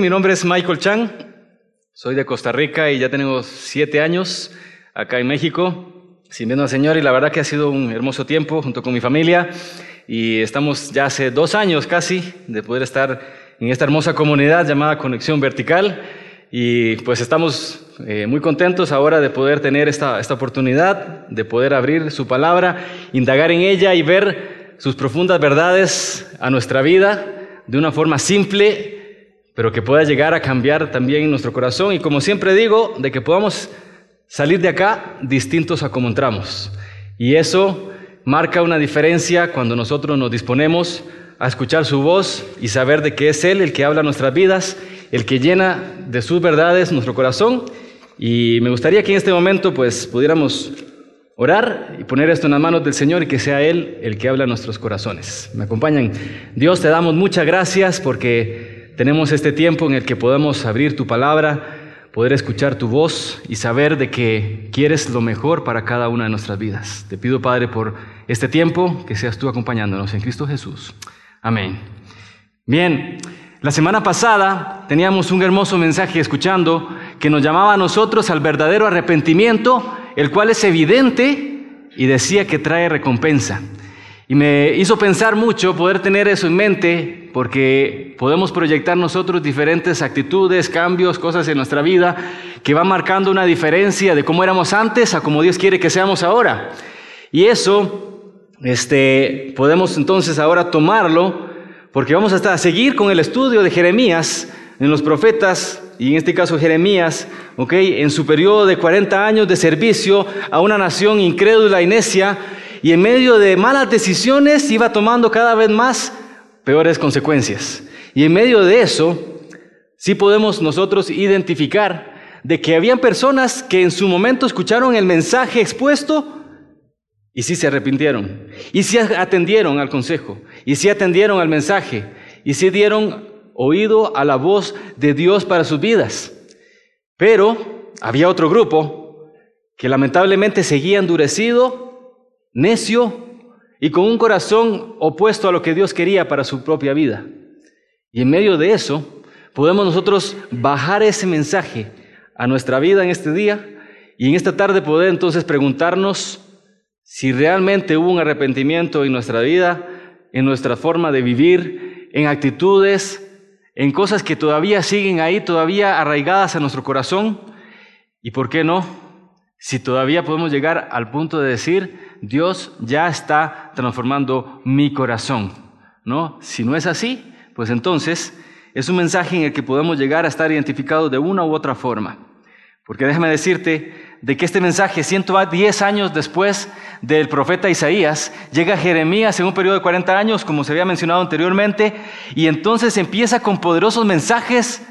Mi nombre es Michael Chang, soy de Costa Rica y ya tengo siete años acá en México, sirviendo al Señor y la verdad que ha sido un hermoso tiempo junto con mi familia. Y estamos ya hace dos años casi de poder estar en esta hermosa comunidad llamada Conexión Vertical. Y pues estamos eh, muy contentos ahora de poder tener esta, esta oportunidad, de poder abrir su palabra, indagar en ella y ver sus profundas verdades a nuestra vida de una forma simple pero que pueda llegar a cambiar también nuestro corazón y como siempre digo, de que podamos salir de acá distintos a como entramos. Y eso marca una diferencia cuando nosotros nos disponemos a escuchar su voz y saber de que es Él el que habla nuestras vidas, el que llena de sus verdades nuestro corazón. Y me gustaría que en este momento pues pudiéramos orar y poner esto en las manos del Señor y que sea Él el que habla nuestros corazones. ¿Me acompañan? Dios, te damos muchas gracias porque tenemos este tiempo en el que podemos abrir tu palabra, poder escuchar tu voz y saber de que quieres lo mejor para cada una de nuestras vidas. Te pido, Padre, por este tiempo, que seas tú acompañándonos en Cristo Jesús. Amén. Bien, la semana pasada teníamos un hermoso mensaje escuchando que nos llamaba a nosotros al verdadero arrepentimiento, el cual es evidente y decía que trae recompensa. Y me hizo pensar mucho poder tener eso en mente, porque podemos proyectar nosotros diferentes actitudes, cambios, cosas en nuestra vida que van marcando una diferencia de cómo éramos antes a cómo Dios quiere que seamos ahora. Y eso, este, podemos entonces ahora tomarlo, porque vamos a seguir con el estudio de Jeremías en los profetas, y en este caso Jeremías, ¿ok? En su periodo de 40 años de servicio a una nación incrédula y necia, y en medio de malas decisiones iba tomando cada vez más peores consecuencias. Y en medio de eso, sí podemos nosotros identificar de que habían personas que en su momento escucharon el mensaje expuesto y sí se arrepintieron, y sí atendieron al consejo, y sí atendieron al mensaje, y sí dieron oído a la voz de Dios para sus vidas. Pero había otro grupo que lamentablemente seguía endurecido necio y con un corazón opuesto a lo que Dios quería para su propia vida. Y en medio de eso, podemos nosotros bajar ese mensaje a nuestra vida en este día y en esta tarde poder entonces preguntarnos si realmente hubo un arrepentimiento en nuestra vida, en nuestra forma de vivir, en actitudes, en cosas que todavía siguen ahí, todavía arraigadas a nuestro corazón. Y por qué no, si todavía podemos llegar al punto de decir, Dios ya está transformando mi corazón, ¿no? Si no es así, pues entonces es un mensaje en el que podemos llegar a estar identificados de una u otra forma. Porque déjame decirte de que este mensaje, 110 años después del profeta Isaías, llega a Jeremías en un periodo de 40 años, como se había mencionado anteriormente, y entonces empieza con poderosos mensajes,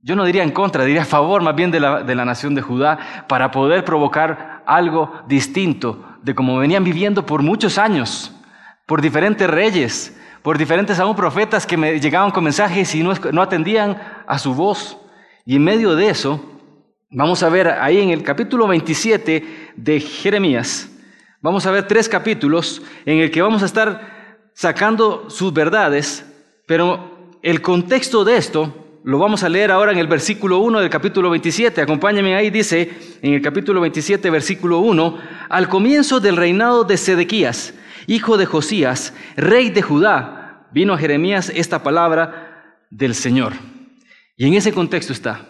yo no diría en contra, diría a favor más bien de la, de la nación de Judá, para poder provocar algo distinto de cómo venían viviendo por muchos años, por diferentes reyes, por diferentes aún profetas que me llegaban con mensajes y no, no atendían a su voz. Y en medio de eso, vamos a ver ahí en el capítulo 27 de Jeremías, vamos a ver tres capítulos en el que vamos a estar sacando sus verdades, pero el contexto de esto lo vamos a leer ahora en el versículo 1 del capítulo 27. Acompáñenme ahí, dice en el capítulo 27, versículo 1, al comienzo del reinado de Sedequías, hijo de Josías, rey de Judá, vino a Jeremías esta palabra del Señor. Y en ese contexto está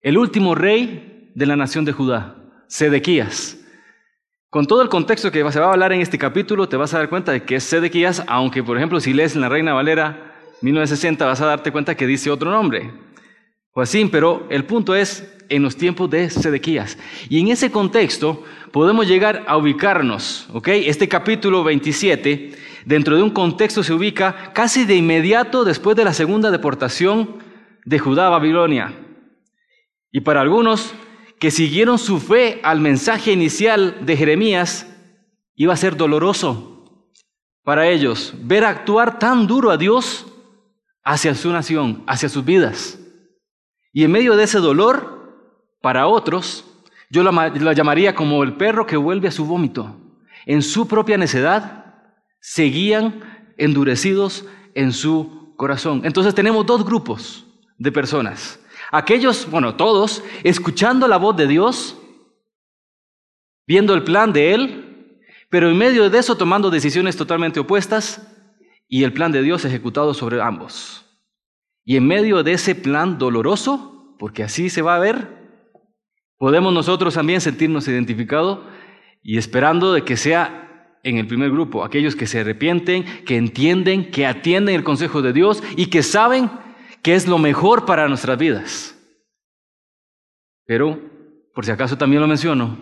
el último rey de la nación de Judá, Sedequías. Con todo el contexto que se va a hablar en este capítulo, te vas a dar cuenta de que es Sedequías, aunque por ejemplo si lees en la Reina Valera 1960 vas a darte cuenta que dice otro nombre, Joacín, pero el punto es en los tiempos de Sedequías. Y en ese contexto podemos llegar a ubicarnos, ¿ok? Este capítulo 27, dentro de un contexto se ubica casi de inmediato después de la segunda deportación de Judá a Babilonia. Y para algunos que siguieron su fe al mensaje inicial de Jeremías, iba a ser doloroso para ellos ver actuar tan duro a Dios hacia su nación, hacia sus vidas. Y en medio de ese dolor, para otros, yo la, llamaría como el perro que vuelve a su vómito. En su propia necedad, seguían endurecidos en su corazón. Entonces tenemos dos grupos. de personas. Aquellos, bueno, todos, escuchando la voz de Dios, viendo el plan de Él, pero en medio de eso tomando decisiones totalmente opuestas y el plan de Dios ejecutado sobre ambos. Y en medio de ese plan doloroso, porque así se va a ver, podemos nosotros también sentirnos identificados y esperando de que sea en el primer grupo, aquellos que se arrepienten, que entienden, que atienden el consejo de Dios y que saben que es lo mejor para nuestras vidas. Pero, por si acaso también lo menciono,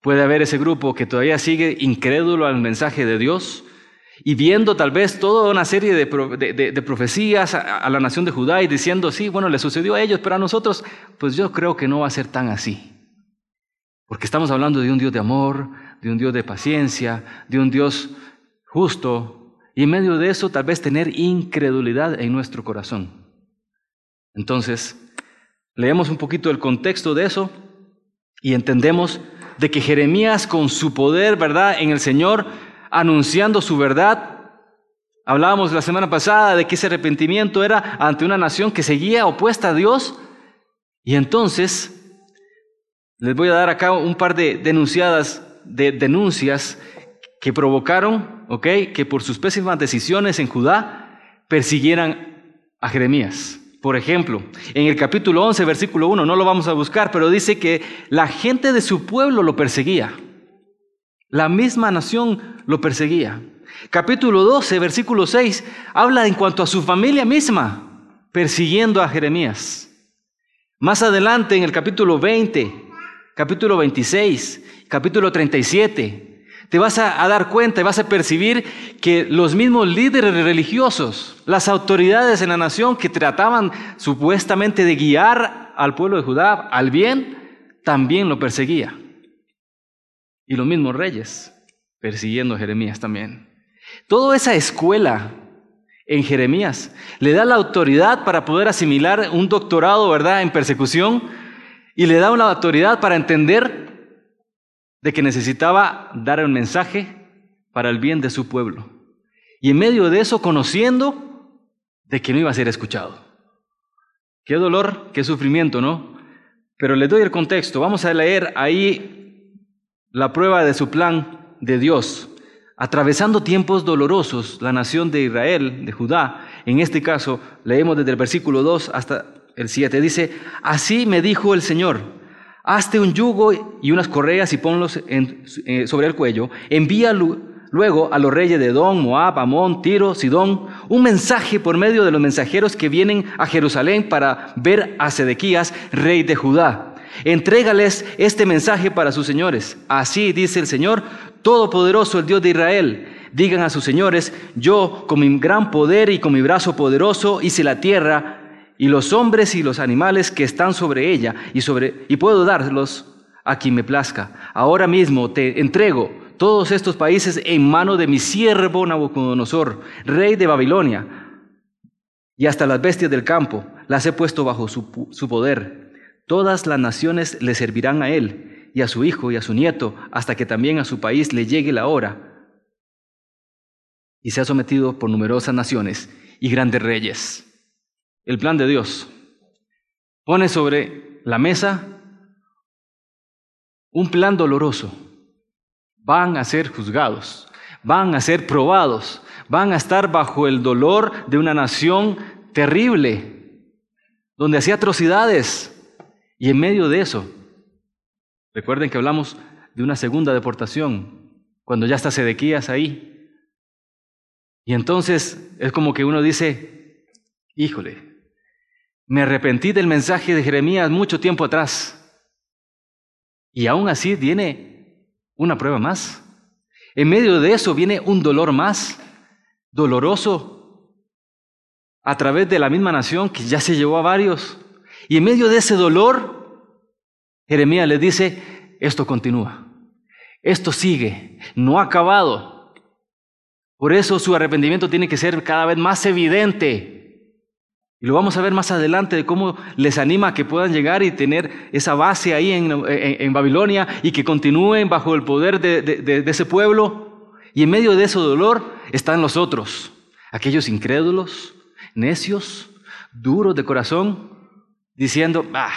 puede haber ese grupo que todavía sigue incrédulo al mensaje de Dios y viendo tal vez toda una serie de, profecías a, a la nación de Judá y diciendo, sí, bueno, le sucedió a ellos, pero a nosotros, pues yo creo que no va a ser tan así. Porque estamos hablando de un Dios de amor, de un Dios de paciencia, de un Dios justo, y en medio de eso tal vez tener incredulidad en nuestro corazón. Entonces, leemos un poquito el contexto de eso y entendemos de que Jeremías con su poder, ¿verdad?, en el Señor, anunciando su verdad, hablábamos la semana pasada de que ese arrepentimiento era ante una nación que seguía opuesta a Dios, y entonces les voy a dar acá un par de denunciadas de denuncias que provocaron, ¿ok? Que por sus pésimas decisiones en Judá persiguieran a Jeremías. Por ejemplo, en el capítulo 11, versículo 1, no lo vamos a buscar, pero dice que la gente de su pueblo lo perseguía. La misma nación lo perseguía. Capítulo 12, versículo 6, habla en cuanto a su familia misma, persiguiendo a Jeremías. Más adelante, en el capítulo 20, capítulo 26, capítulo 37, te vas a, dar cuenta y vas a percibir que los mismos líderes religiosos, las autoridades en la nación que trataban supuestamente de guiar al pueblo de Judá al bien, también lo perseguía. Y los mismos reyes persiguiendo a Jeremías también. Toda esa escuela en Jeremías le da la autoridad para poder asimilar un doctorado, ¿verdad?, en persecución y le da una autoridad para entender de que necesitaba dar un mensaje para el bien de su pueblo. Y en medio de eso, conociendo de que no iba a ser escuchado. Qué dolor, qué sufrimiento, ¿no? Pero le doy el contexto. Vamos a leer ahí la prueba de su plan de Dios. Atravesando tiempos dolorosos, la nación de Israel, de Judá, en este caso, leemos desde el versículo 2 hasta el 7, dice, así me dijo el Señor Hazte un yugo y unas correas y ponlos eh, sobre el cuello. Envía luego a los reyes de Edom, Moab, Amón, Tiro, Sidón, un mensaje por medio de los mensajeros que vienen a Jerusalén para ver a Sedequías, rey de Judá. Entrégales este mensaje para sus señores. Así dice el Señor, Todopoderoso, el Dios de Israel. Digan a sus señores, yo con mi gran poder y con mi brazo poderoso hice la tierra y los hombres y los animales que están sobre ella, y, sobre, y puedo darlos a quien me plazca. Ahora mismo te entrego todos estos países en mano de mi siervo Nabucodonosor, rey de Babilonia, y hasta las bestias del campo las he puesto bajo su, su poder. Todas las naciones le servirán a él, y a su hijo y a su nieto, hasta que también a su país le llegue la hora. Y se ha sometido por numerosas naciones y grandes reyes el plan de Dios. Pone sobre la mesa un plan doloroso. Van a ser juzgados, van a ser probados, van a estar bajo el dolor de una nación terrible, donde hacía atrocidades. Y en medio de eso, recuerden que hablamos de una segunda deportación, cuando ya está Sedequías ahí. Y entonces es como que uno dice, híjole, me arrepentí del mensaje de Jeremías mucho tiempo atrás. Y aún así viene una prueba más. En medio de eso viene un dolor más, doloroso, a través de la misma nación que ya se llevó a varios. Y en medio de ese dolor, Jeremías le dice, esto continúa, esto sigue, no ha acabado. Por eso su arrepentimiento tiene que ser cada vez más evidente. Y lo vamos a ver más adelante de cómo les anima a que puedan llegar y tener esa base ahí en, Babilonia y que continúen bajo el poder de, de ese pueblo. Y en medio de ese dolor están los otros, aquellos incrédulos, necios, duros de corazón, diciendo, ah,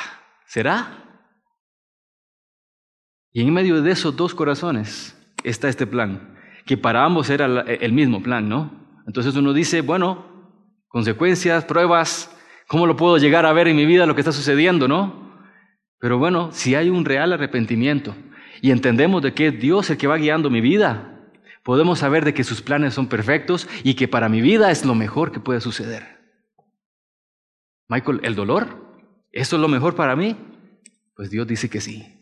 ¿será? Y en medio de esos dos corazones está este plan, que para ambos era el mismo plan, ¿no? Entonces uno dice, bueno, consecuencias, pruebas, ¿cómo lo puedo llegar a ver en mi vida lo que está sucediendo, no? Pero bueno, si hay un real arrepentimiento y entendemos de que es Dios el que va guiando mi vida, podemos saber de que sus planes son perfectos y que para mi vida es lo mejor que puede suceder. Michael, ¿el dolor? ¿Eso es lo mejor para mí? Pues Dios dice que sí.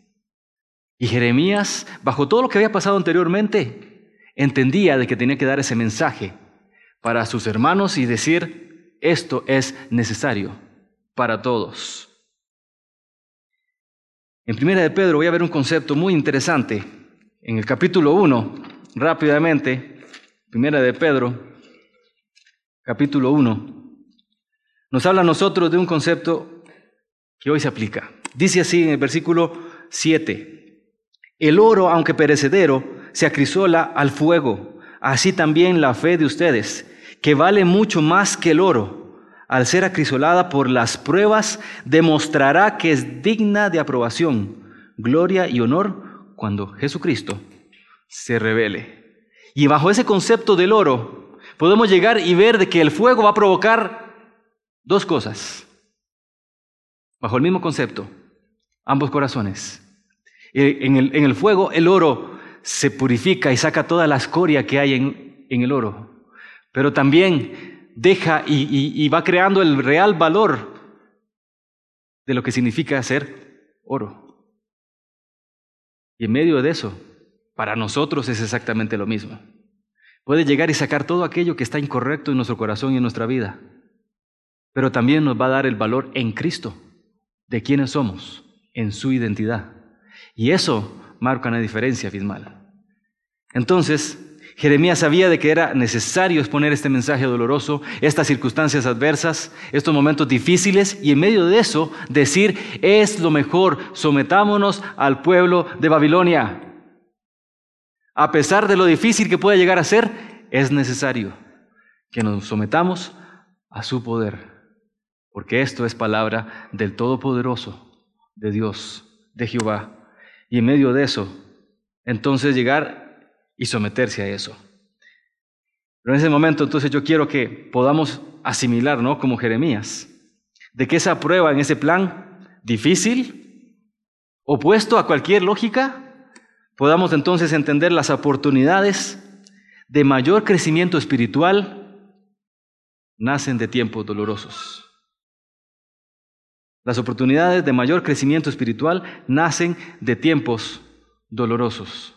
Y Jeremías, bajo todo lo que había pasado anteriormente, entendía de que tenía que dar ese mensaje para sus hermanos y decir, esto es necesario para todos. En Primera de Pedro voy a ver un concepto muy interesante. En el capítulo 1, rápidamente, Primera de Pedro, capítulo 1, nos habla a nosotros de un concepto que hoy se aplica. Dice así en el versículo 7, el oro, aunque perecedero, se acrisola al fuego. Así también la fe de ustedes, que vale mucho más que el oro, al ser acrisolada por las pruebas, demostrará que es digna de aprobación, gloria y honor cuando Jesucristo se revele. Y bajo ese concepto del oro, podemos llegar y ver de que el fuego va a provocar dos cosas. Bajo el mismo concepto, ambos corazones en el, fuego el oro se purifica y saca toda la escoria que hay en, el oro, pero también deja y, va creando el real valor de lo que significa ser oro. Y en medio de eso, para nosotros es exactamente lo mismo. Puede llegar y sacar todo aquello que está incorrecto en nuestro corazón y en nuestra vida, pero también nos va a dar el valor en Cristo, de quiénes somos, en su identidad. Y eso marca una diferencia abismal. Entonces, Jeremías sabía de que era necesario exponer este mensaje doloroso, estas circunstancias adversas, estos momentos difíciles, y en medio de eso decir, es lo mejor, sometámonos al pueblo de Babilonia. A pesar de lo difícil que pueda llegar a ser, es necesario que nos sometamos a su poder, porque esto es palabra del Todopoderoso, de Dios, de Jehová. Y en medio de eso, entonces llegar y someterse a eso. Pero en ese momento, entonces yo quiero que podamos asimilar, ¿no? Como Jeremías, de que esa prueba en ese plan difícil, opuesto a cualquier lógica, podamos entonces entender las oportunidades de mayor crecimiento espiritual nacen de tiempos dolorosos. Las oportunidades de mayor crecimiento espiritual nacen de tiempos dolorosos.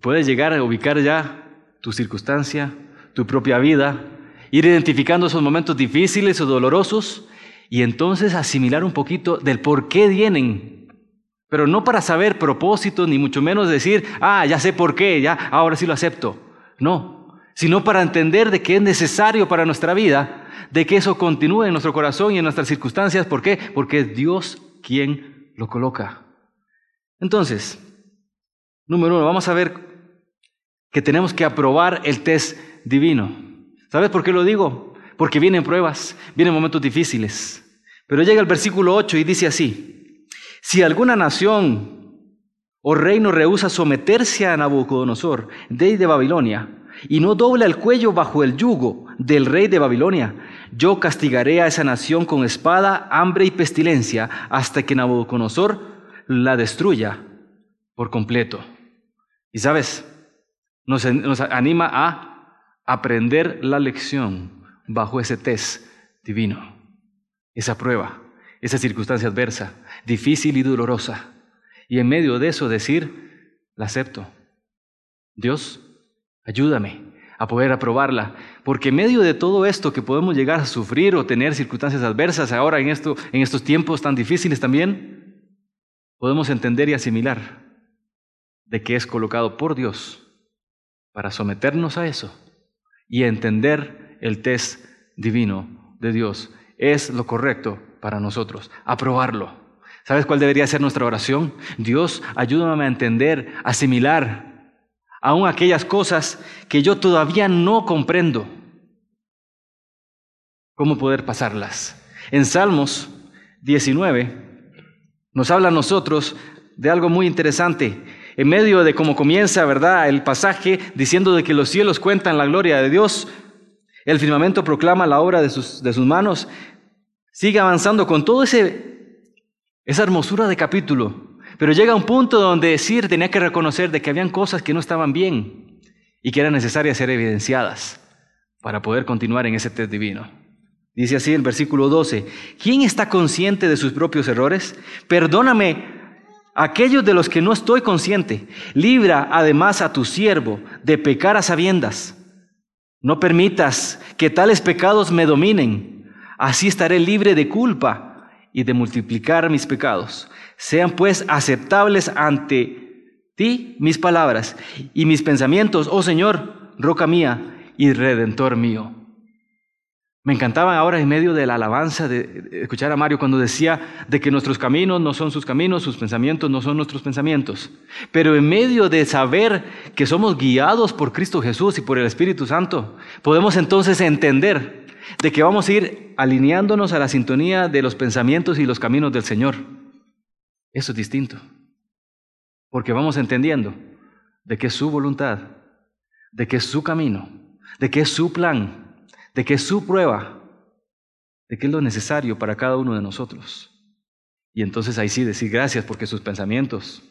Puedes llegar a ubicar ya tu circunstancia, tu propia vida, ir identificando esos momentos difíciles o dolorosos y entonces asimilar un poquito del por qué vienen. Pero no para saber propósitos, ni mucho menos decir, ah, ya sé por qué, ya, ahora sí lo acepto. No, sino para entender de que es necesario para nuestra vida de que eso continúe en nuestro corazón y en nuestras circunstancias. ¿Por qué? Porque es Dios quien lo coloca. Entonces, número uno, vamos a ver que tenemos que aprobar el test divino. ¿Sabes por qué lo digo? Porque vienen pruebas, vienen momentos difíciles. Pero llega el versículo 8 y dice así, si alguna nación o reino rehúsa someterse a Nabucodonosor, rey de Babilonia, y no dobla el cuello bajo el yugo del rey de Babilonia. Yo castigaré a esa nación con espada, hambre y pestilencia hasta que Nabucodonosor la destruya por completo. Y sabes, nos, nos anima a aprender la lección bajo ese test divino, esa prueba, esa circunstancia adversa, difícil y dolorosa. Y en medio de eso decir, la acepto. Dios Ayúdame a poder aprobarla, porque en medio de todo esto que podemos llegar a sufrir o tener circunstancias adversas ahora en, esto, en estos tiempos tan difíciles también, podemos entender y asimilar de que es colocado por Dios para someternos a eso y entender el test divino de Dios. Es lo correcto para nosotros, aprobarlo. ¿Sabes cuál debería ser nuestra oración? Dios, ayúdame a entender, asimilar aún aquellas cosas que yo todavía no comprendo. cómo poder pasarlas. En Salmos 19 nos habla a nosotros de algo muy interesante. En medio de cómo comienza, ¿verdad?, el pasaje diciendo de que los cielos cuentan la gloria de Dios, el firmamento proclama la obra de sus, manos, sigue avanzando con todo ese esa hermosura de capítulo, pero llega un punto donde decir tenía que reconocer de que habían cosas que no estaban bien y que eran necesarias ser evidenciadas para poder continuar en ese test divino. Dice así el versículo 12, ¿quién está consciente de sus propios errores? Perdóname aquellos de los que no estoy consciente. Libra además a tu siervo de pecar a sabiendas. No permitas que tales pecados me dominen. Así estaré libre de culpa y de multiplicar mis pecados. Sean pues aceptables ante ti mis palabras y mis pensamientos, oh Señor, roca mía y redentor mío. Me encantaba ahora en medio de la alabanza de escuchar a Mario cuando decía de que nuestros caminos no son sus caminos, sus pensamientos no son nuestros pensamientos. Pero en medio de saber que somos guiados por Cristo Jesús y por el Espíritu Santo, podemos entonces entender de que vamos a ir alineándonos a la sintonía de los pensamientos y los caminos del Señor. Eso es distinto. Porque vamos entendiendo de que es su voluntad, de que es su camino, de que es su plan de que es su prueba, de que es lo necesario para cada uno de nosotros. Y entonces ahí sí decir gracias porque sus pensamientos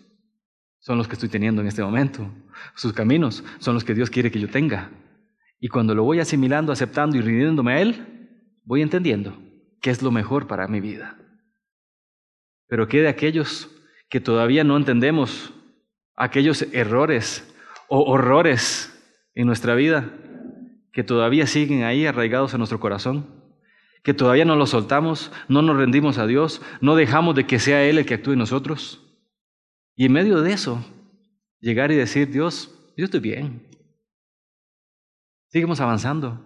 son los que estoy teniendo en este momento. Sus caminos son los que Dios quiere que yo tenga. Y cuando lo voy asimilando, aceptando y rindiéndome a Él, voy entendiendo qué es lo mejor para mi vida. Pero ¿qué de aquellos que todavía no entendemos aquellos errores o horrores en nuestra vida que todavía siguen ahí arraigados en nuestro corazón, que todavía no los soltamos, no nos rendimos a Dios, no dejamos de que sea Él el que actúe en nosotros. Y en medio de eso, llegar y decir, Dios, yo estoy bien. Seguimos avanzando.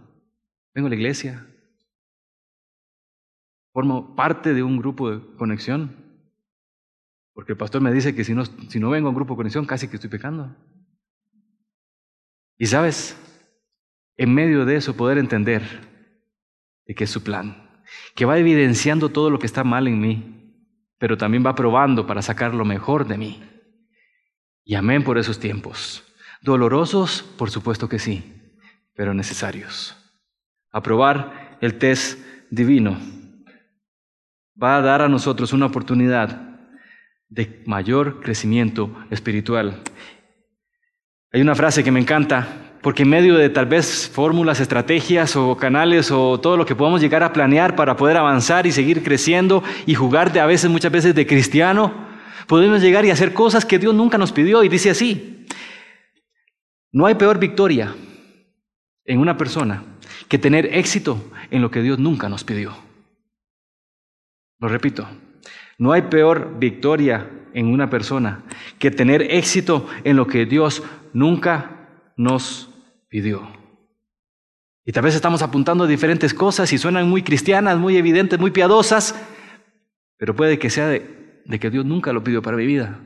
Vengo a la iglesia. Formo parte de un grupo de conexión. Porque el pastor me dice que si no, si no vengo a un grupo de conexión, casi que estoy pecando. Y sabes, en medio de eso poder entender de que es su plan, que va evidenciando todo lo que está mal en mí, pero también va probando para sacar lo mejor de mí. Y amén por esos tiempos. Dolorosos, por supuesto que sí, pero necesarios. Aprobar el test divino va a dar a nosotros una oportunidad de mayor crecimiento espiritual. Hay una frase que me encanta porque en medio de tal vez fórmulas, estrategias o canales o todo lo que podamos llegar a planear para poder avanzar y seguir creciendo y jugar de a veces, muchas veces de cristiano, podemos llegar y hacer cosas que Dios nunca nos pidió. Y dice así, no hay peor victoria en una persona que tener éxito en lo que Dios nunca nos pidió. Lo repito, no hay peor victoria en una persona que tener éxito en lo que Dios nunca nos pidió. Y tal vez estamos apuntando a diferentes cosas y suenan muy cristianas, muy evidentes, muy piadosas, pero puede que sea de, de que Dios nunca lo pidió para mi vida.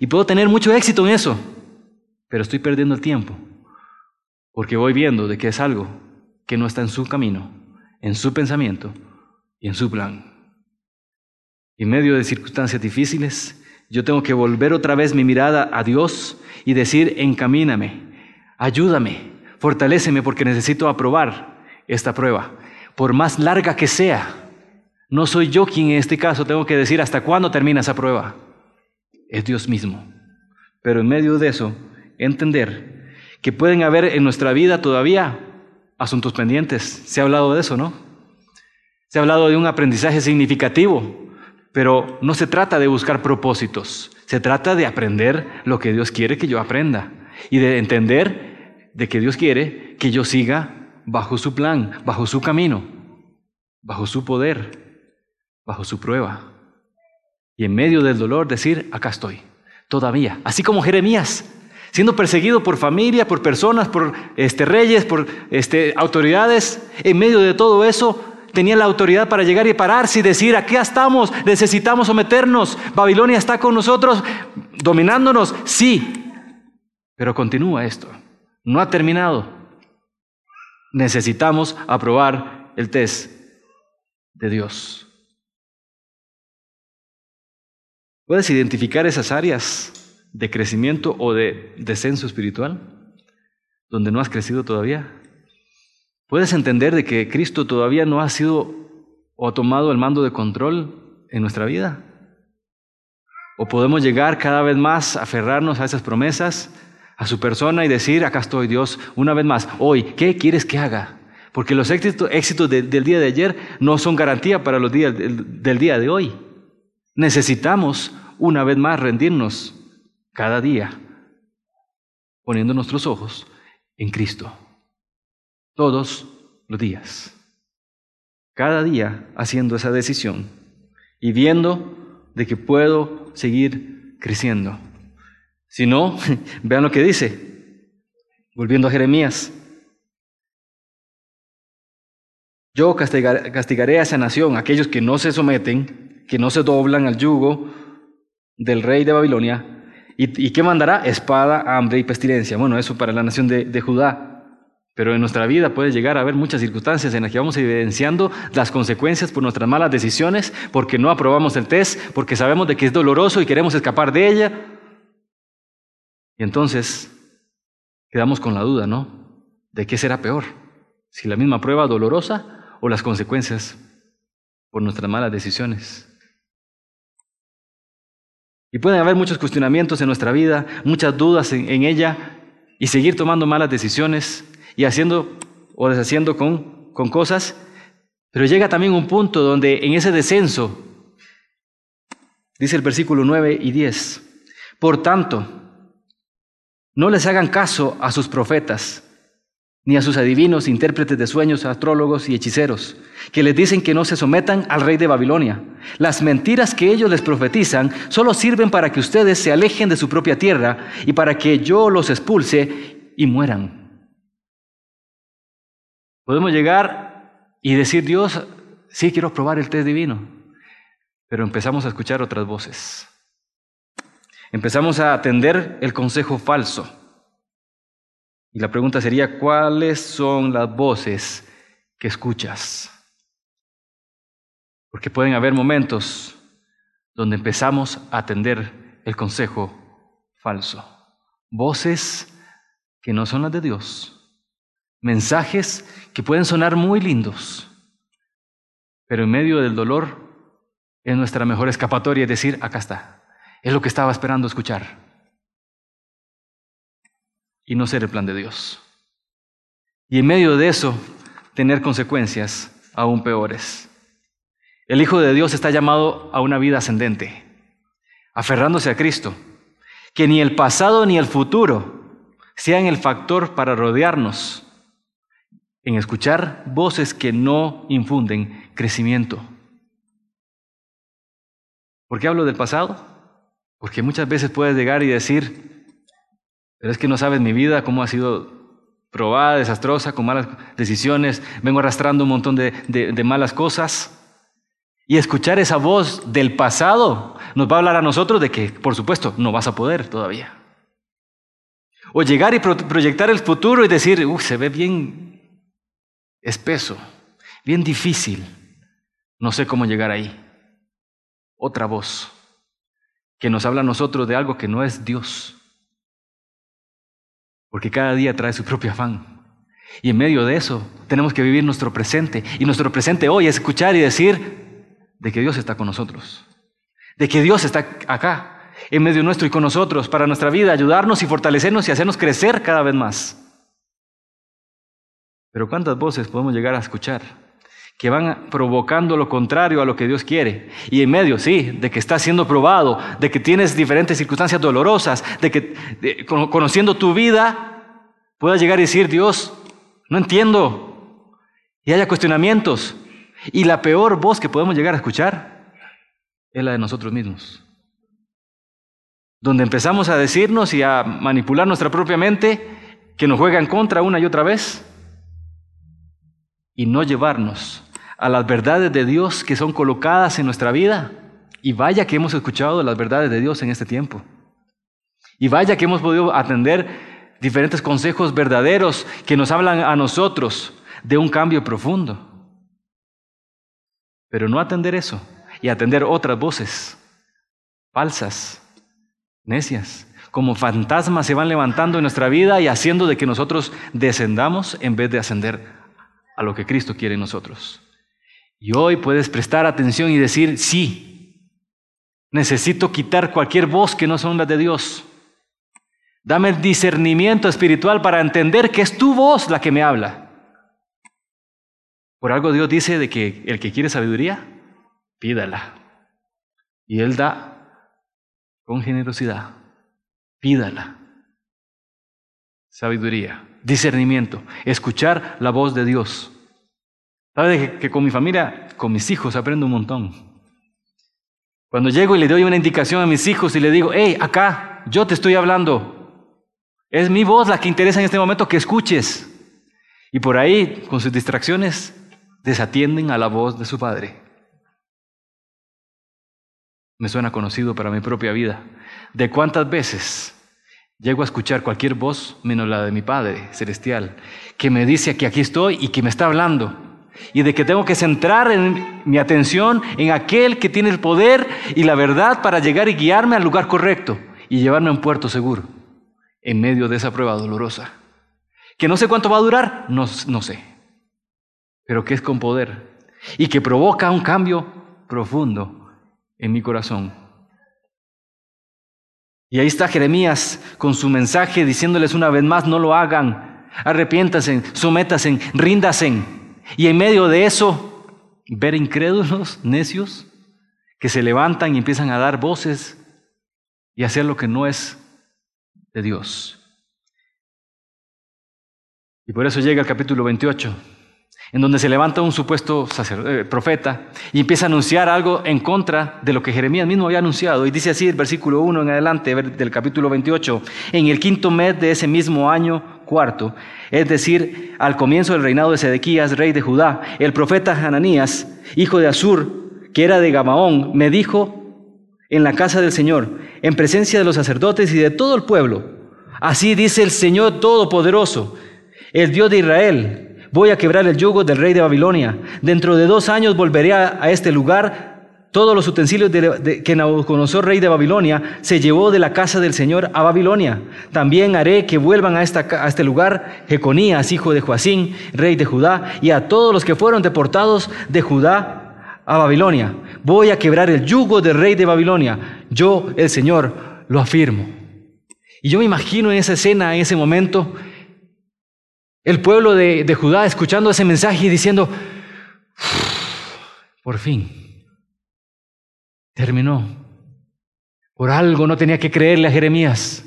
Y puedo tener mucho éxito en eso, pero estoy perdiendo el tiempo, porque voy viendo de que es algo que no está en su camino, en su pensamiento y en su plan. En medio de circunstancias difíciles, yo tengo que volver otra vez mi mirada a Dios y decir, encamíname, ayúdame, fortaléceme porque necesito aprobar esta prueba, por más larga que sea. No soy yo quien en este caso tengo que decir hasta cuándo termina esa prueba. Es Dios mismo. Pero en medio de eso, entender que pueden haber en nuestra vida todavía asuntos pendientes. Se ha hablado de eso, ¿no? Se ha hablado de un aprendizaje significativo, pero no se trata de buscar propósitos, se trata de aprender lo que Dios quiere que yo aprenda y de entender de que Dios quiere que yo siga bajo su plan, bajo su camino, bajo su poder, bajo su prueba. Y en medio del dolor decir, acá estoy, todavía. Así como Jeremías, siendo perseguido por familia, por personas, por este, reyes, por este, autoridades, en medio de todo eso tenía la autoridad para llegar y pararse y decir, aquí estamos, necesitamos someternos, Babilonia está con nosotros, dominándonos, sí, pero continúa esto no ha terminado. Necesitamos aprobar el test de Dios. ¿Puedes identificar esas áreas de crecimiento o de descenso espiritual donde no has crecido todavía? ¿Puedes entender de que Cristo todavía no ha sido o ha tomado el mando de control en nuestra vida? ¿O podemos llegar cada vez más a aferrarnos a esas promesas, a su persona y decir, acá estoy Dios, una vez más, hoy, ¿qué quieres que haga? Porque los éxitos, del día de ayer no son garantía para los días del día de hoy. Necesitamos una vez más rendirnos cada día, poniendo nuestros ojos en Cristo. Todos los días. Cada día haciendo esa decisión y viendo de que puedo seguir creciendo. Si no, vean lo que dice, volviendo a Jeremías. Yo castigaré a esa nación, aquellos que no se someten que no se doblan al yugo del rey de Babilonia. ¿Y, qué mandará? Espada, hambre y pestilencia. Bueno, eso para la nación de Judá. Pero en nuestra vida puede llegar a haber muchas circunstancias en las que vamos evidenciando las consecuencias por nuestras malas decisiones, porque no aprobamos el test, porque sabemos de que es doloroso y queremos escapar de ella. Y entonces quedamos con la duda, ¿no? ¿De qué será peor? Si la misma prueba dolorosa o las consecuencias por nuestras malas decisiones. Y pueden haber muchos cuestionamientos en nuestra vida, muchas dudas en, ella, y seguir tomando malas decisiones y haciendo o deshaciendo con, con cosas. Pero llega también un punto donde en ese descenso, dice el versículo 9 y 10, por tanto, no les hagan caso a sus profetas, ni a sus adivinos, intérpretes de sueños, astrólogos y hechiceros, que les dicen que no se sometan al rey de Babilonia. Las mentiras que ellos les profetizan solo sirven para que ustedes se alejen de su propia tierra y para que yo los expulse y mueran. Podemos llegar y decir, Dios, sí quiero probar el test divino, pero empezamos a escuchar otras voces. Empezamos a atender el consejo falso y la pregunta sería, ¿cuáles son las voces que escuchas? Porque pueden haber momentos donde empezamos a atender el consejo falso. Voces que no son las de Dios. Mensajes que pueden sonar muy lindos, pero en medio del dolor es nuestra mejor escapatoria decir, acá está, es lo que estaba esperando escuchar y no ser el plan de Dios. Y en medio de eso, tener consecuencias aún peores. El Hijo de Dios está llamado a una vida ascendente, aferrándose a Cristo, que ni el pasado ni el futuro sean el factor para rodearnos en escuchar voces que no infunden crecimiento. ¿Por qué hablo del pasado? Porque muchas veces puedes llegar y decir, pero es que no sabes mi vida, cómo ha sido probada, desastrosa, con malas decisiones, vengo arrastrando un montón de, malas cosas. Y escuchar esa voz del pasado nos va a hablar a nosotros de que, por supuesto, no vas a poder todavía. O llegar y proyectar el futuro y decir, uy, se ve bien espeso, bien difícil. No sé cómo llegar ahí. Otra voz que nos habla a nosotros de algo que no es Dios porque cada día trae su propio afán. Y en medio de eso tenemos que vivir nuestro presente. Y nuestro presente hoy es escuchar y decir de que Dios está con nosotros, de que Dios está acá, en medio nuestro y con nosotros, para nuestra vida, ayudarnos y fortalecernos y hacernos crecer cada vez más. Pero ¿cuántas voces podemos llegar a escuchar? que van provocando lo contrario a lo que Dios quiere. Y en medio, sí, de que estás siendo probado, de que tienes diferentes circunstancias dolorosas, de que conociendo tu vida puedas llegar y decir, Dios, no entiendo. Y haya cuestionamientos. Y la peor voz que podemos llegar a escuchar es la de nosotros mismos. Donde empezamos a decirnos y a manipular nuestra propia mente que nos juega en contra una y otra vez y no llevarnos a las verdades de Dios que son colocadas en nuestra vida. Y vaya que hemos escuchado las verdades de Dios en este tiempo. Y vaya que hemos podido atender diferentes consejos verdaderos que nos hablan a nosotros de un cambio profundo. pero no atender eso y atender otras voces falsas, necias, como fantasmas se van levantando en nuestra vida y haciendo de que nosotros descendamos en vez de ascender a lo que Cristo quiere en nosotros. Y hoy puedes prestar atención y decir, sí, necesito quitar cualquier voz que no son las de Dios. Dame el discernimiento espiritual para entender que es tu voz la que me habla. Por algo Dios dice de que el que quiere sabiduría, pídala. Y Él da con generosidad. Pídala. Sabiduría, discernimiento, escuchar la voz de Dios. ¿Sabe que con mi familia, con mis hijos aprendo un montón? Cuando llego y le doy una indicación a mis hijos y le digo, hey, acá, yo te estoy hablando. Es mi voz la que interesa en este momento que escuches. Y por ahí, con sus distracciones, desatienden a la voz de su padre. Me suena conocido para mi propia vida. De cuántas veces llego a escuchar cualquier voz menos la de mi Padre Celestial, que me dice que aquí estoy y que me está hablando. Y de que tengo que centrar en mi atención en aquel que tiene el poder y la verdad para llegar y guiarme al lugar correcto y llevarme a un puerto seguro en medio de esa prueba dolorosa. Que no sé cuánto va a durar, no, no sé pero que es con poder y que provoca un cambio profundo en mi corazón. Y ahí está Jeremías con su mensaje diciéndoles una vez más, no lo hagan, arrepiéntanse, sométasen, ríndasen. Y en medio de eso, ver incrédulos, necios, que se levantan y empiezan a dar voces y hacer lo que no es de Dios. Y por eso llega el capítulo 28 en donde se levanta un supuesto eh, profeta y empieza a anunciar algo en contra de lo que Jeremías mismo había anunciado. Y dice así el versículo 1 en adelante del capítulo 28, en el quinto mes de ese mismo año cuarto, es decir, al comienzo del reinado de Sedequías, rey de Judá, el profeta Hananías, hijo de Asur, que era de Gabaón, me dijo en la casa del Señor, en presencia de los sacerdotes y de todo el pueblo, así dice el Señor Todopoderoso, el Dios de Israel, voy a quebrar el yugo del rey de Babilonia. Dentro de dos años volveré a, este lugar. Todos los utensilios de, que Nabucodonosor, rey de Babilonia, se llevó de la casa del Señor a Babilonia. También haré que vuelvan a, a este lugar Jeconías, hijo de Joacín, rey de Judá, y a todos los que fueron deportados de Judá a Babilonia. Voy a quebrar el yugo del rey de Babilonia. Yo, el Señor, lo afirmo. Y yo me imagino en esa escena, en ese momento, el pueblo de, Judá escuchando ese mensaje y diciendo, por fin, terminó. Por algo no tenía que creerle a Jeremías.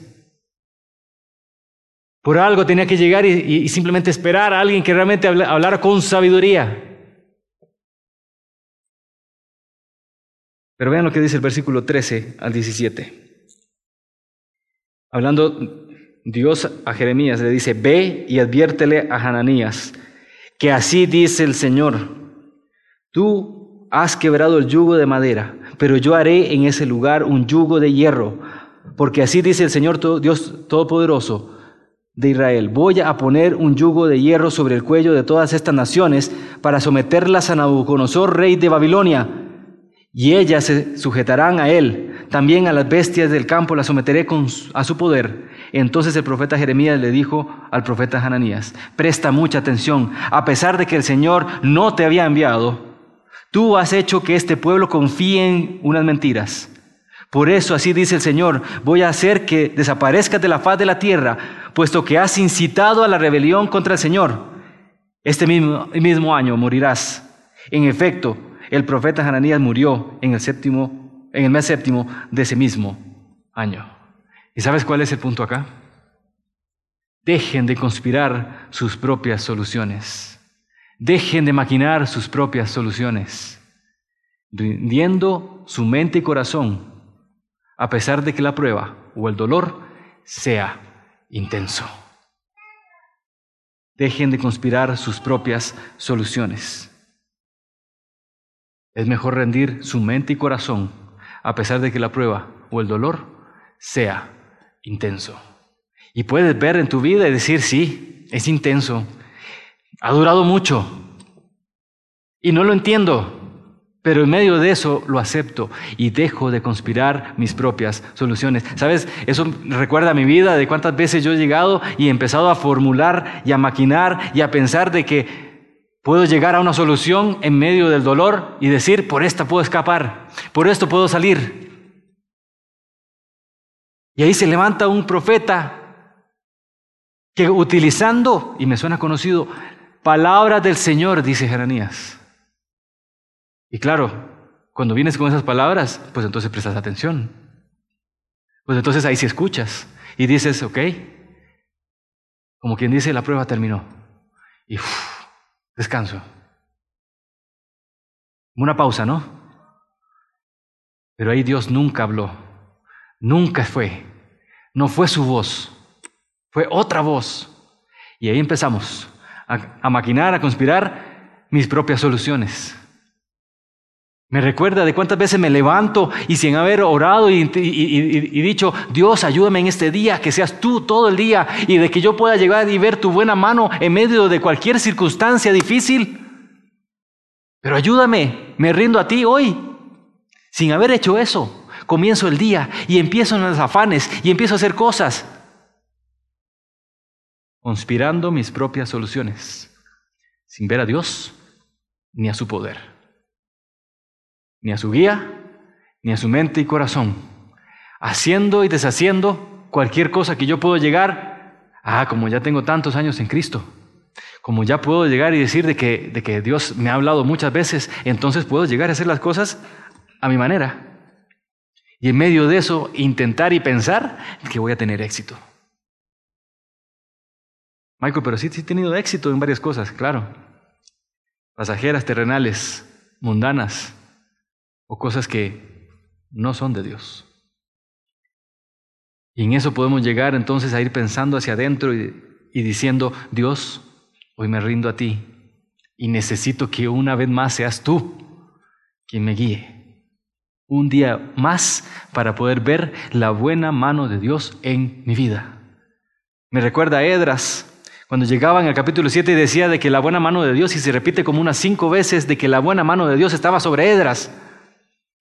Por algo tenía que llegar y, simplemente esperar a alguien que realmente hablara con sabiduría. Pero vean lo que dice el versículo 13 al 17. Hablando Dios a Jeremías le dice, ve y adviértele a Hananías, que así dice el Señor, tú has quebrado el yugo de madera, pero yo haré en ese lugar un yugo de hierro, porque así dice el Señor Dios Todopoderoso de Israel, voy a poner un yugo de hierro sobre el cuello de todas estas naciones para someterlas a Nabucodonosor, rey de Babilonia, y ellas se sujetarán a él. También a las bestias del campo las someteré con, a su poder. Entonces el profeta Jeremías le dijo al profeta Hananías, presta mucha atención, a pesar de que el Señor no te había enviado, tú has hecho que este pueblo confíe en unas mentiras. Por eso así dice el Señor, voy a hacer que desaparezcas de la faz de la tierra, puesto que has incitado a la rebelión contra el Señor. Este mismo, mismo año morirás. En efecto, el profeta Hananías murió en el séptimo, en el mes séptimo de ese mismo año. ¿Y sabes cuál es el punto acá? Dejen de conspirar sus propias soluciones. Dejen de maquinar sus propias soluciones, rindiendo su mente y corazón, a pesar de que la prueba o el dolor sea intenso. Dejen de conspirar sus propias soluciones. Es mejor rendir su mente y corazón, a pesar de que la prueba o el dolor sea intenso. Y puedes ver en tu vida y decir, sí, es intenso, ha durado mucho y no lo entiendo, Pero en medio de eso lo acepto y dejo de conspirar mis propias soluciones. ¿Sabes? Eso recuerda a mi vida de cuántas veces yo he llegado y he empezado a formular y a maquinar y a pensar de que puedo llegar a una solución en medio del dolor y decir, por esta puedo escapar, por esto puedo salir. Y ahí se levanta un profeta que utilizando, y me suena conocido, palabras del Señor, dice Jeremías. Y claro, cuando vienes con esas palabras, pues entonces prestas atención. Pues entonces ahí sí escuchas y dices, ok, como quien dice, la prueba terminó. Y descanso. Una pausa, ¿no? Pero ahí Dios nunca habló, nunca fue, no fue su voz, fue otra voz. Y ahí empezamos a, maquinar, a conspirar mis propias soluciones. Me recuerda de cuántas veces me levanto y sin haber orado y, dicho, Dios, ayúdame en este día, que seas tú todo el día y de que yo pueda llegar y ver tu buena mano en medio de cualquier circunstancia difícil. Pero ayúdame, me rindo a ti hoy. Sin haber hecho eso, comienzo el día y empiezo en los afanes y empiezo a hacer cosas, conspirando mis propias soluciones, sin ver a Dios ni a su poder ni a su guía, ni a su mente y corazón, haciendo y deshaciendo cualquier cosa que yo puedo llegar, ah, como ya tengo tantos años en Cristo, como ya puedo llegar y decir de que, de que Dios me ha hablado muchas veces, entonces puedo llegar a hacer las cosas a mi manera. Y en medio de eso, intentar y pensar que voy a tener éxito. Michael, pero sí, sí he tenido éxito en varias cosas, claro. Pasajeras, terrenales, mundanas, o cosas que no son de Dios. Y en eso podemos llegar entonces a ir pensando hacia adentro y, diciendo, Dios, hoy me rindo a ti y necesito que una vez más seas tú quien me guíe. Un día más para poder ver la buena mano de Dios en mi vida. Me recuerda a Edras, cuando llegaban al capítulo 7 y decía de que la buena mano de Dios, y se repite como unas cinco veces, de que la buena mano de Dios estaba sobre Edras.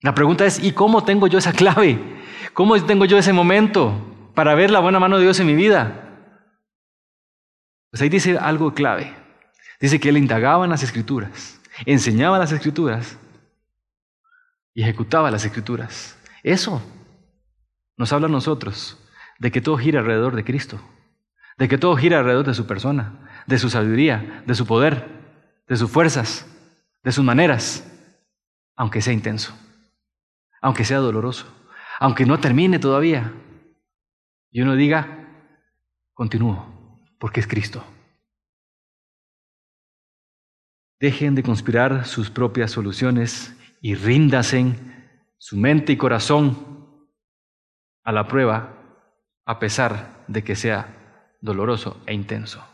La pregunta es, ¿y cómo tengo yo esa clave? ¿Cómo tengo yo ese momento para ver la buena mano de Dios en mi vida? Pues ahí dice algo clave. Dice que él indagaba en las escrituras, enseñaba las escrituras y ejecutaba las escrituras. Eso nos habla a nosotros de que todo gira alrededor de Cristo, de que todo gira alrededor de su persona, de su sabiduría, de su poder, de sus fuerzas, de sus maneras, aunque sea intenso aunque sea doloroso, aunque no termine todavía. Y uno diga, continúo, porque es Cristo. Dejen de conspirar sus propias soluciones y ríndasen su mente y corazón a la prueba, a pesar de que sea doloroso e intenso.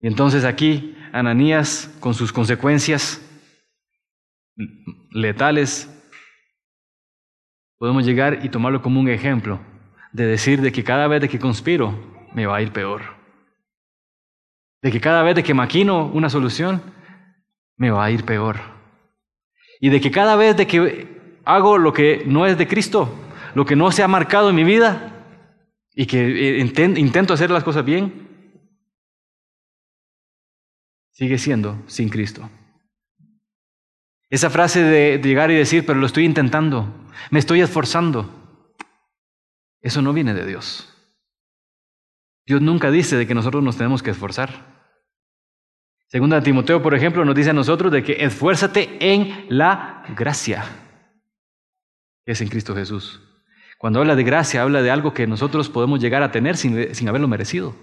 Y entonces aquí Ananías, con sus consecuencias, letales, podemos llegar y tomarlo como un ejemplo de decir de que cada vez de que conspiro me va a ir peor. De que cada vez de que maquino una solución me va a ir peor. Y de que cada vez de que hago lo que no es de Cristo, lo que no se ha marcado en mi vida y que eh, intento hacer las cosas bien, sigue siendo sin Cristo. Esa frase de, llegar y decir, pero lo estoy intentando, me estoy esforzando, eso no viene de Dios. Dios nunca dice de que nosotros nos tenemos que esforzar. Segunda Timoteo, por ejemplo, nos dice a nosotros de que esfuérzate en la gracia, que es en Cristo Jesús. Cuando habla de gracia, habla de algo que nosotros podemos llegar a tener sin, sin haberlo merecido.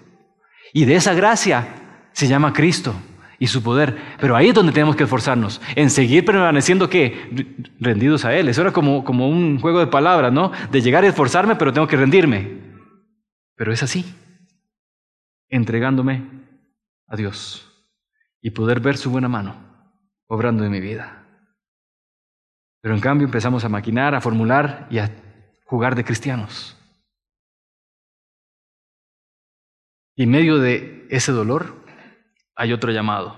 Y de esa gracia se llama Cristo y su poder. Pero ahí es donde tenemos que esforzarnos, en seguir permaneciendo ¿qué? rendidos a Él. Eso era como, como un juego de palabras, ¿no? De llegar y esforzarme, pero tengo que rendirme. Pero es así, entregándome a Dios y poder ver su buena mano obrando en mi vida. Pero en cambio empezamos a maquinar, a formular y a jugar de cristianos. Y en medio de ese dolor, hay otro llamado.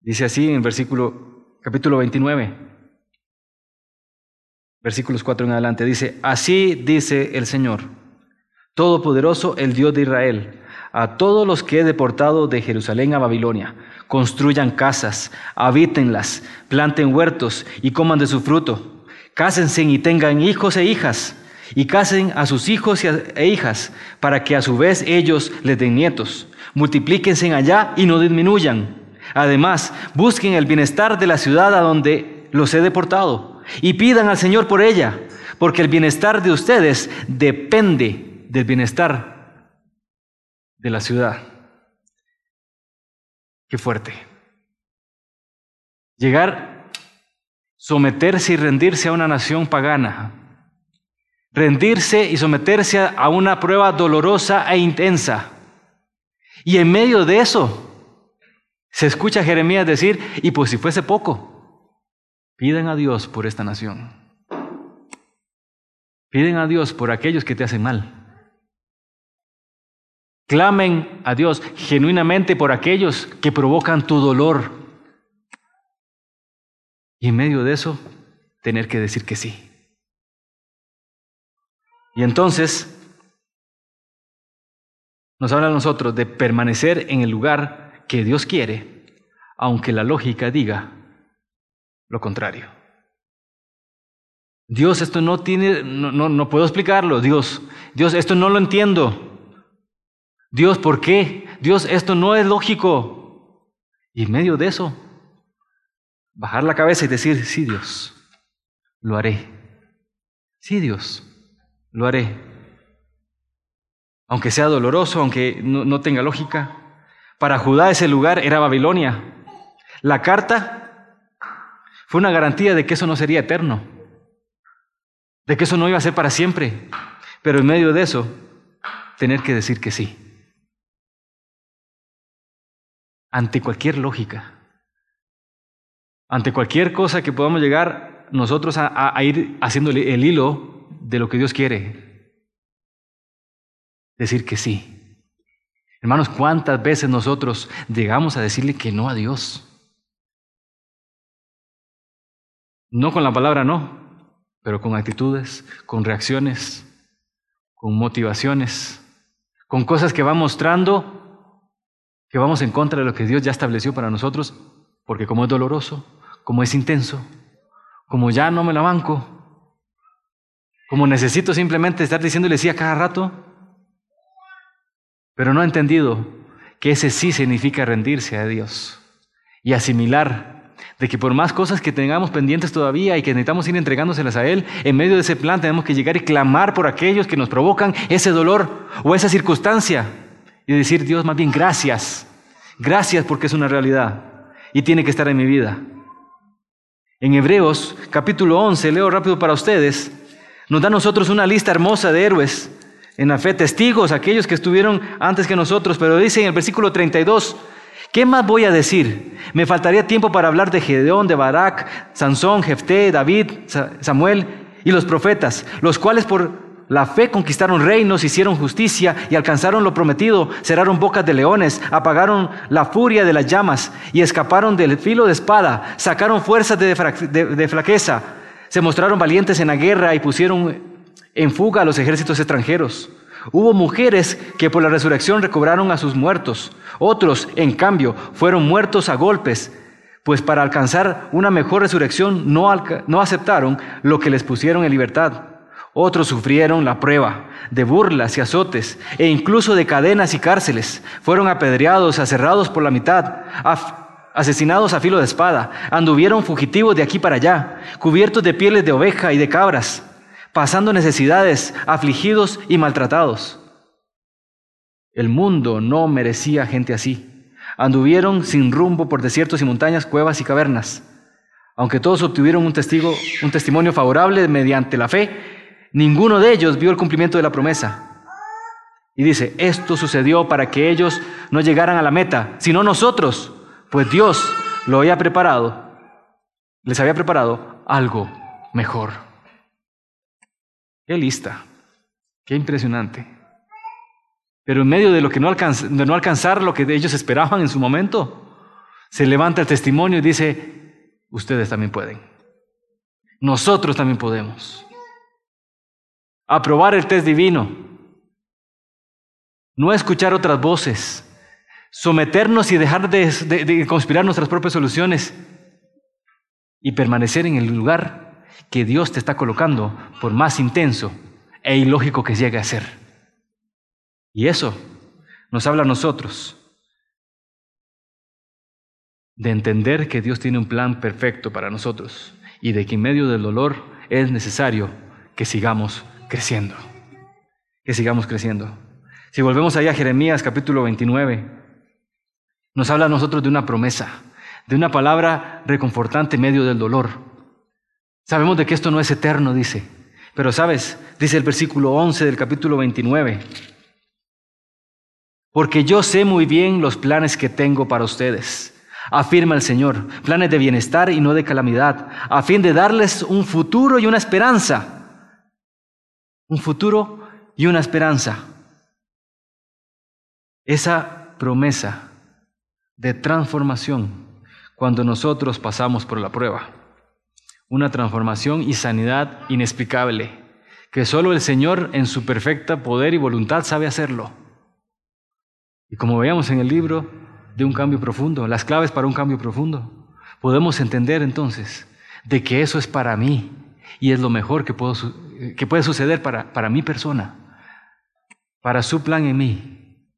Dice así en versículo, capítulo 29, versículos 4 en adelante. Dice, así dice el Señor, Todopoderoso, el Dios de Israel, a todos los que he deportado de Jerusalén a Babilonia, construyan casas, habítenlas, planten huertos y coman de su fruto. Cásense y tengan hijos e hijas, y casen a sus hijos e hijas, para que a su vez ellos les den nietos. Multiplíquense allá y no disminuyan Además, busquen el bienestar de la ciudad a donde los he deportado y pidan al Señor por ella, porque el bienestar de ustedes depende del bienestar de la ciudad. Qué fuerte. Llegar, someterse y rendirse a una nación pagana. Rendirse y someterse a una prueba dolorosa e intensa. Y en medio de eso, se escucha Jeremías decir, y pues si fuese poco, piden a Dios por esta nación. Piden a Dios por aquellos que te hacen mal. Clamen a Dios genuinamente por aquellos que provocan tu dolor. Y en medio de eso, tener que decir que sí. Y entonces, nos habla a nosotros de permanecer en el lugar que Dios quiere, aunque la lógica diga lo contrario. Dios, esto no tiene, no, no, no puedo explicarlo. Dios, Dios, esto no lo entiendo. Dios, ¿por qué? Dios, esto no es lógico. Y en medio de eso, bajar la cabeza y decir, sí, Dios, lo haré. Sí, Dios, lo haré. Aunque sea doloroso, aunque no, tenga lógica, para Judá ese lugar era Babilonia. La carta fue una garantía de que eso no sería eterno, de que eso no iba a ser para siempre. Pero en medio de eso, tener que decir que sí. Ante cualquier lógica, ante cualquier cosa que podamos llegar nosotros a, ir haciendo el hilo de lo que Dios quiere, decir que sí. Hermanos, ¿cuántas veces nosotros llegamos a decirle que no a Dios? No con la palabra no, pero con actitudes, con reacciones, con motivaciones, con cosas que van mostrando que vamos en contra de lo que Dios ya estableció para nosotros, porque como es doloroso, como es intenso, como ya no me la banco, como necesito simplemente estar diciéndole sí a cada rato, pero no ha entendido que ese sí significa rendirse a Dios y asimilar de que por más cosas que tengamos pendientes todavía y que necesitamos ir entregándoselas a Él, en medio de ese plan tenemos que llegar y clamar por aquellos que nos provocan ese dolor o esa circunstancia y decir, Dios, más bien gracias, gracias porque es una realidad y tiene que estar en mi vida. En Hebreos capítulo 11, leo rápido para ustedes, nos da a nosotros una lista hermosa de héroes en la fe, testigos, aquellos que estuvieron antes que nosotros, pero dice en el versículo 32, ¿qué más voy a decir? Me faltaría tiempo para hablar de Gedeón, de Barak, Sansón, Jefté, David, Samuel y los profetas, los cuales por la fe conquistaron reinos, hicieron justicia y alcanzaron lo prometido, cerraron bocas de leones, apagaron la furia de las llamas y escaparon del filo de espada, sacaron fuerzas de, de flaqueza, se mostraron valientes en la guerra y pusieron en fuga a los ejércitos extranjeros. Hubo mujeres que por la resurrección recobraron a sus muertos. Otros, en cambio, fueron muertos a golpes, pues para alcanzar una mejor resurrección no, no aceptaron lo que les pusieron en libertad. Otros sufrieron la prueba de burlas y azotes e incluso de cadenas y cárceles. Fueron apedreados, aserrados por la mitad, asesinados a filo de espada. Anduvieron fugitivos de aquí para allá, cubiertos de pieles de oveja y de cabras pasando necesidades, afligidos y maltratados. El mundo no merecía gente así. Anduvieron sin rumbo por desiertos y montañas, cuevas y cavernas. Aunque todos obtuvieron un, testigo, un testimonio favorable mediante la fe, ninguno de ellos vio el cumplimiento de la promesa. Y dice, esto sucedió para que ellos no llegaran a la meta, sino nosotros, pues Dios lo había preparado, les había preparado algo mejor. Qué lista, qué impresionante. Pero en medio de lo que no, alcanzar lo que ellos esperaban en su momento, se levanta el testimonio y dice, ustedes también pueden. Nosotros también podemos. Aprobar el test divino. No escuchar otras voces. Someternos y dejar de, de conspirar nuestras propias soluciones. Y permanecer en el lugar que Dios te está colocando, por más intenso e ilógico que llegue a ser. Y eso nos habla a nosotros de entender que Dios tiene un plan perfecto para nosotros y de que en medio del dolor es necesario que sigamos creciendo, que sigamos creciendo. Si volvemos allá a Jeremías capítulo 29, nos habla a nosotros de una promesa, de una palabra reconfortante en medio del dolor. Sabemos de que esto no es eterno, dice, pero sabes, dice el versículo 11 del capítulo 29, porque yo sé muy bien los planes que tengo para ustedes afirma el Señor, planes de bienestar y no de calamidad, a fin de darles un futuro y una esperanza. Un futuro y una esperanza. Esa promesa de transformación cuando nosotros pasamos por la prueba. Una transformación y sanidad inexplicable, que solo el Señor en su perfecta poder y voluntad sabe hacerlo. Y como veíamos en el libro, de un cambio profundo, las claves para un cambio profundo. Podemos entender entonces de que eso es para mí y es lo mejor que, puedo, que puede suceder para, para mi persona, para su plan en mí.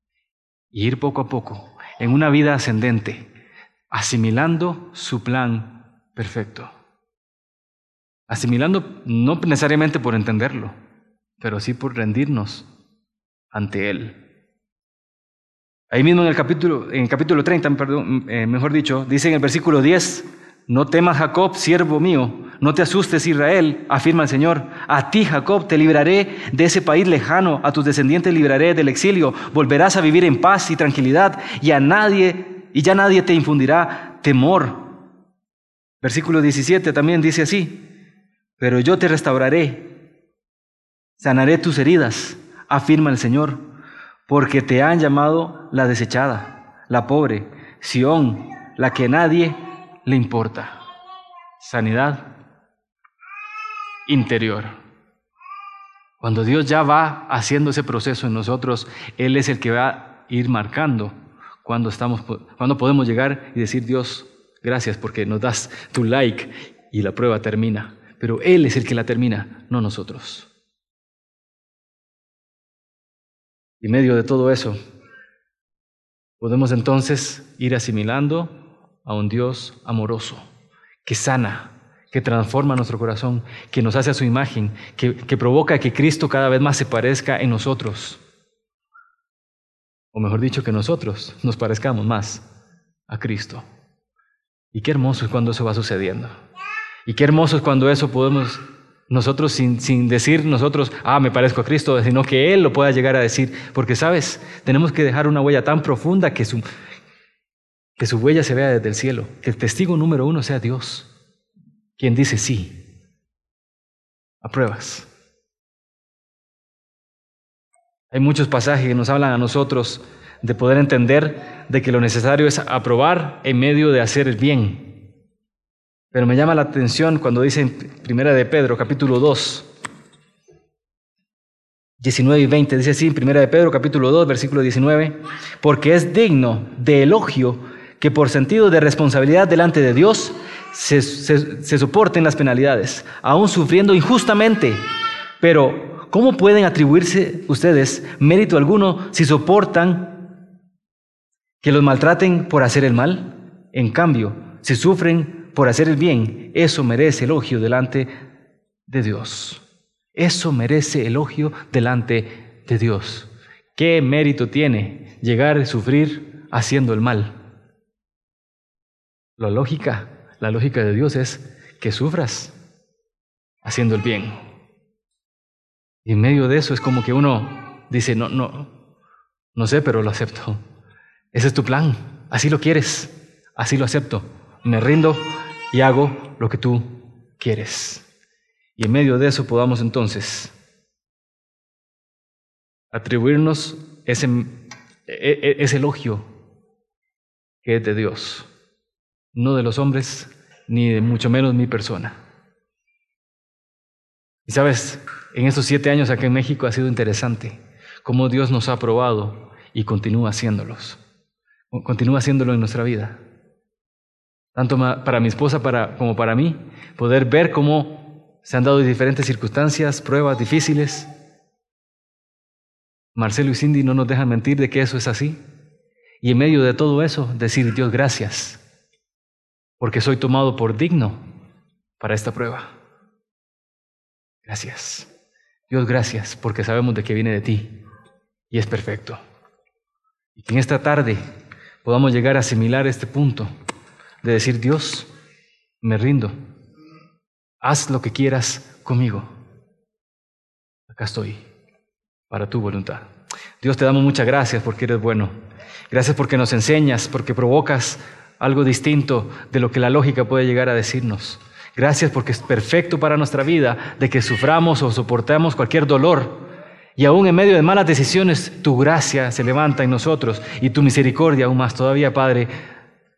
Y ir poco a poco en una vida ascendente, asimilando su plan perfecto. Asimilando no necesariamente por entenderlo, pero sí por rendirnos ante Él. Ahí mismo en el capítulo, en el capítulo 30, perdón, eh, mejor dicho, dice en el versículo 10, no temas Jacob, siervo mío, no te asustes Israel, afirma el Señor, a ti Jacob te libraré de ese país lejano, a tus descendientes libraré del exilio, volverás a vivir en paz y tranquilidad y a nadie, y ya nadie te infundirá temor. Versículo 17 también dice así, pero yo te restauraré, sanaré tus heridas, afirma el Señor porque te han llamado la desechada, la pobre, Sión, la que nadie le importa. Sanidad interior. Cuando Dios ya va haciendo ese proceso en nosotros, Él es el que va a ir marcando cuando, estamos, cuando podemos llegar y decir, Dios, gracias porque nos das tu like y la prueba termina. Pero Él es el que la termina, no nosotros. Y medio de todo eso, podemos entonces ir asimilando a un Dios amoroso, que sana, que transforma nuestro corazón, que nos hace a su imagen, que, que provoca que Cristo cada vez más se parezca en nosotros. O mejor dicho, que nosotros nos parezcamos más a Cristo. Y qué hermoso es cuando eso va sucediendo. Y qué hermoso es cuando eso podemos nosotros sin, sin, decir nosotros, ah, me parezco a Cristo, sino que Él lo pueda llegar a decir. Porque, ¿sabes? Tenemos que dejar una huella tan profunda que su, que su huella se vea desde el cielo. Que el testigo número uno sea Dios, quien dice sí. A pruebas. Hay muchos pasajes que nos hablan a nosotros de poder entender de que lo necesario es aprobar en medio de hacer el bien. Pero me llama la atención cuando dice en Primera de Pedro, capítulo 2, 19 y 20, dice así, Primera de Pedro, capítulo 2, versículo 19, porque es digno de elogio que por sentido de responsabilidad delante de Dios se, se soporten las penalidades, aún sufriendo injustamente. Pero, ¿cómo pueden atribuirse ustedes mérito alguno si soportan que los maltraten por hacer el mal? En cambio, si sufren por hacer el bien, eso merece elogio delante de Dios. Eso merece elogio delante de Dios. ¿Qué mérito tiene llegar a sufrir haciendo el mal? La lógica, la lógica de Dios es que sufras haciendo el bien. Y en medio de eso es como que uno dice, no, no, no sé, pero lo acepto. Ese es tu plan, así lo quieres, así lo acepto. Me rindo y hago lo que tú quieres. Y en medio de eso podamos entonces atribuirnos ese, e, e, ese elogio que es de Dios. no de los hombres, ni de mucho menos mi persona. Y sabes, en estos siete años aquí en México ha sido interesante cómo Dios nos ha probado y continúa haciéndolos. Continúa haciéndolo en nuestra vida. Tanto para mi esposa como para mí, poder ver cómo se han dado diferentes circunstancias, pruebas difíciles. Marcelo y Cindy no nos dejan mentir de que eso es así. Y en medio de todo eso, decir, Dios, gracias, porque soy tomado por digno para esta prueba. Gracias. Dios, gracias, porque sabemos de que viene de ti y es perfecto. Y que en esta tarde podamos llegar a asimilar este punto de decir, Dios, me rindo, haz lo que quieras conmigo. Acá estoy, para tu voluntad. Dios, te damos muchas gracias porque eres bueno. Gracias porque nos enseñas, porque provocas algo distinto de lo que la lógica puede llegar a decirnos. Gracias porque es perfecto para nuestra vida de que suframos o soportamos cualquier dolor y aún en medio de malas decisiones, tu gracia se levanta en nosotros y tu misericordia aún más todavía, Padre,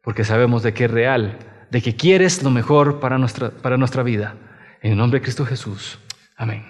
porque sabemos de que es real, de que quieres lo mejor para nuestra, para nuestra vida. En el nombre de Cristo Jesús. Amén.